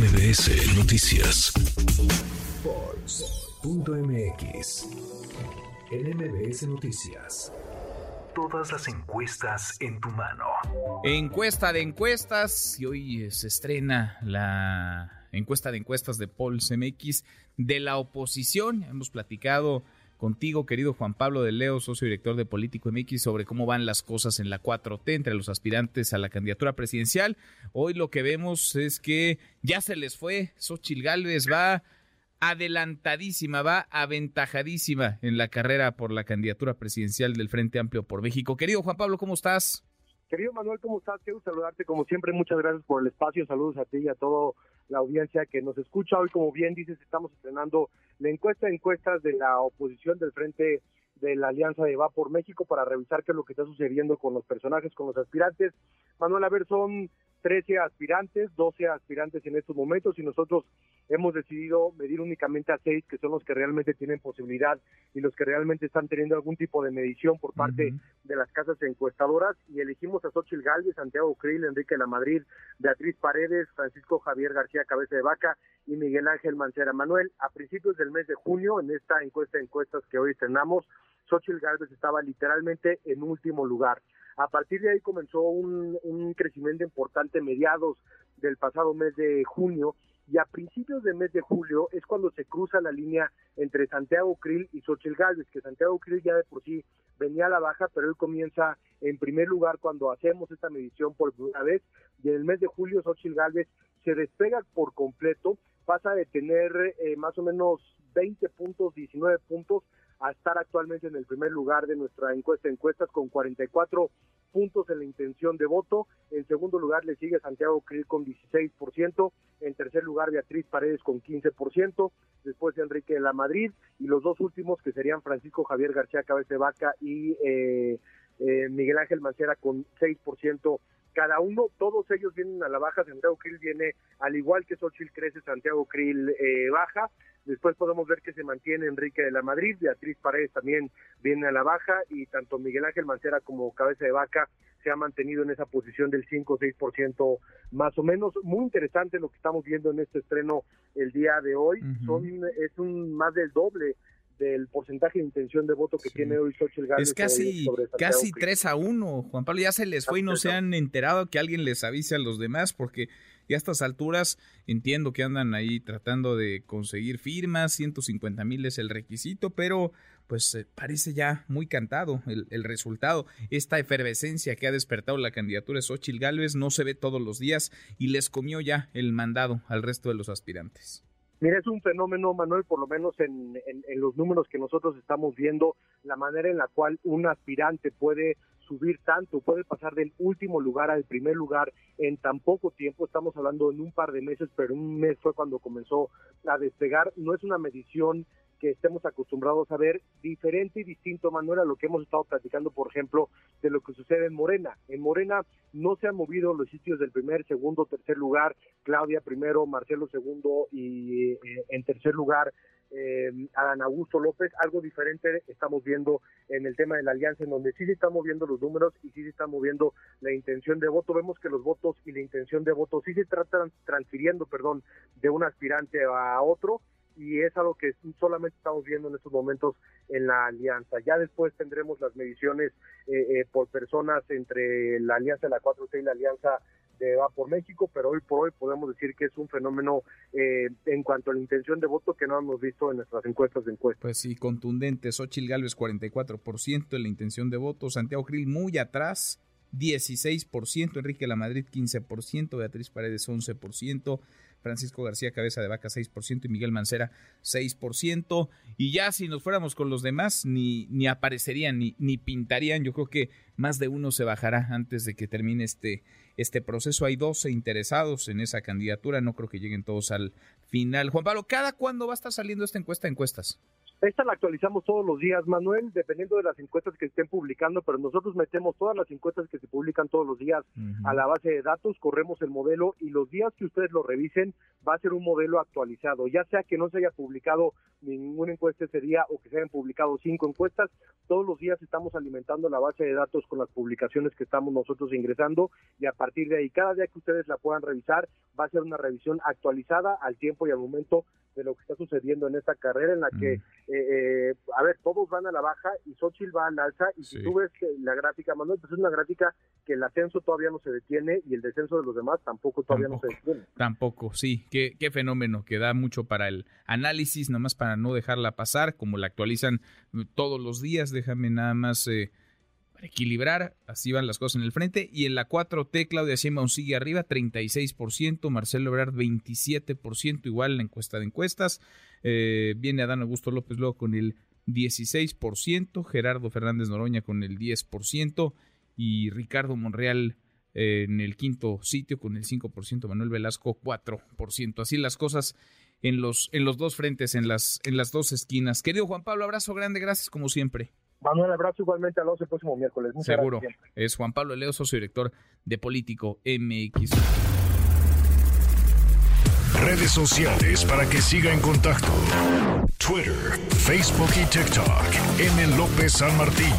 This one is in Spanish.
MBS Noticias. Forbes.mx. En MBS Noticias. Todas las encuestas en tu mano. Encuesta de encuestas. Y hoy se estrena la encuesta de encuestas de Polls MX de la oposición. Hemos platicado contigo, querido Juan Pablo de Leo, socio director de Político MX, sobre cómo van las cosas en la 4T entre los aspirantes a la candidatura presidencial. Hoy lo que vemos es que ya se les fue, Xochil Gálvez va adelantadísima, va aventajadísima en la carrera por la candidatura presidencial del Frente Amplio por México. Querido Juan Pablo, ¿cómo estás? Querido Manuel, ¿cómo estás? Quiero saludarte como siempre. Muchas gracias por el espacio. Saludos a ti y a toda la audiencia que nos escucha. Hoy, como bien dices, estamos estrenando la encuesta encuestas de la oposición del Frente de la Alianza de Va por México para revisar qué es lo que está sucediendo con los personajes, con los aspirantes. Manuel, a ver, son 13 aspirantes, 12 aspirantes en estos momentos y nosotros hemos decidido medir únicamente a 6 que son los que realmente tienen posibilidad y los que realmente están teniendo algún tipo de medición por parte de las casas encuestadoras y elegimos a Xochitl Galvez, Santiago Krill, Enrique La Madrid, Beatriz Paredes, Francisco Javier García Cabeza de Vaca y Miguel Ángel Mancera. Manuel, a principios del mes de junio, en esta encuesta de encuestas que hoy estrenamos, Xochitl Galvez estaba literalmente en último lugar. A partir de ahí comenzó un, crecimiento importante mediados del pasado mes de junio y a principios del mes de julio es cuando se cruza la línea entre Santiago Krill y Xochitl Galvez, que Santiago Krill ya de por sí venía a la baja, pero él comienza en primer lugar cuando hacemos esta medición por primera vez, y en el mes de julio Xochitl Galvez se despega por completo, pasa de tener eh, más o menos 20 puntos, 19 puntos, a estar actualmente en el primer lugar de nuestra encuesta encuestas con 44 puntos en la intención de voto. En segundo lugar le sigue Santiago Krill con 16%. En tercer lugar Beatriz Paredes con 15%. Después Enrique de la Madrid. Y los dos últimos que serían Francisco Javier García Cabeza Vaca y eh, eh, Miguel Ángel Mancera con 6% cada uno, todos ellos vienen a la baja, Santiago Krill viene, al igual que Xochitl crece, Santiago Krill eh, baja, después podemos ver que se mantiene Enrique de la Madrid, Beatriz Paredes también viene a la baja. Y tanto Miguel Ángel Mancera como Cabeza de Vaca se ha mantenido en esa posición del 5 o 6% más o menos. Muy interesante lo que estamos viendo en este estreno el día de hoy. Son Es un más del doble del porcentaje de intención de voto que tiene hoy Xochitl Gálvez. Es casi, casi 3 a 1, Juan Pablo, ya se les fue y no se han enterado que alguien les avise a los demás, porque ya a estas alturas entiendo que andan ahí tratando de conseguir firmas, 150 mil es el requisito, pero pues eh, parece ya muy cantado el, el, resultado. Esta efervescencia que ha despertado la candidatura de Xochitl Gálvez no se ve todos los días y les comió ya el mandado al resto de los aspirantes. Mira, es un fenómeno, Manuel, por lo menos en, los números que nosotros estamos viendo, la manera en la cual un aspirante puede subir tanto, puede pasar del último lugar al primer lugar en tan poco tiempo, estamos hablando en un par de meses, pero un mes fue cuando comenzó a despegar, no es una medición que estemos acostumbrados a ver diferente y distinto, Manuel, a lo que hemos estado platicando, por ejemplo, de lo que sucede en Morena. En Morena no se han movido los sitios del primer, segundo, tercer lugar, Claudia primero, Marcelo segundo y eh, en tercer lugar eh, Adán Augusto López, algo diferente estamos viendo en el tema de la alianza, en donde sí se están moviendo los números y sí se está moviendo la intención de voto. Vemos que los votos y la intención de voto sí se tratan transfiriendo, perdón, de un aspirante a otro y es algo que solamente estamos viendo en estos momentos en la alianza. Ya después tendremos las mediciones eh, eh, por personas entre la alianza de la 4T y la alianza de Va por México, pero hoy por hoy podemos decir que es un fenómeno eh, en cuanto a la intención de voto que no hemos visto en nuestras encuestas de encuestas. Pues sí, contundentes. Xochil Gálvez 44% en la intención de voto, Santiago Grill muy atrás, 16%, Enrique La Madrid 15%, Beatriz Paredes 11%, Francisco García Cabeza de Vaca 6% y Miguel Mancera 6%. Y ya si nos fuéramos con los demás, ni, ni aparecerían, ni, ni pintarían. Yo creo que más de uno se bajará antes de que termine este, este proceso. Hay 12 interesados en esa candidatura, no creo que lleguen todos al final. Juan Pablo, ¿cada cuándo va a estar saliendo esta encuesta encuestas? Esta la actualizamos todos los días, Manuel, dependiendo de las encuestas que estén publicando, pero nosotros metemos todas las encuestas que se publican todos los días a la base de datos, corremos el modelo y los días que ustedes lo revisen va a ser un modelo actualizado, ya sea que no se haya publicado ninguna encuesta ese día o que se hayan publicado cinco encuestas, todos los días estamos alimentando la base de datos con las publicaciones que estamos nosotros ingresando y a partir de ahí, cada día que ustedes la puedan revisar, va a ser una revisión actualizada al tiempo y al momento de lo que está sucediendo en esta carrera en la que, eh, eh, a ver, todos van a la baja y Xochitl va al alza y si tú ves que la gráfica, Manuel, pues es una gráfica que el ascenso todavía no se detiene y el descenso de los demás tampoco todavía no se detiene. Tampoco, sí, qué, qué fenómeno que da mucho para el análisis, nomás para no dejarla pasar, como la actualizan todos los días, déjame nada más... Eh, equilibrar, así van las cosas en el frente. Y en la 4T, Claudia Sheinbaum sigue arriba, 36%, Marcelo Ebrard 27%, igual la encuesta de encuestas. Eh, viene Adán Augusto López luego con el 16%, Gerardo Fernández Noroña con el 10% y Ricardo Monreal eh, en el quinto sitio con el 5%, Manuel Velasco 4%. Así las cosas en los, en los dos frentes, en las, en las dos esquinas. Querido Juan Pablo, abrazo grande, gracias como siempre. Manuel, abrazo igualmente a los el próximo miércoles. Seguro. Es Juan Pablo Leo, socio director de Político MX. Redes sociales para que siga en contacto: Twitter, Facebook y TikTok. M. López San Martín.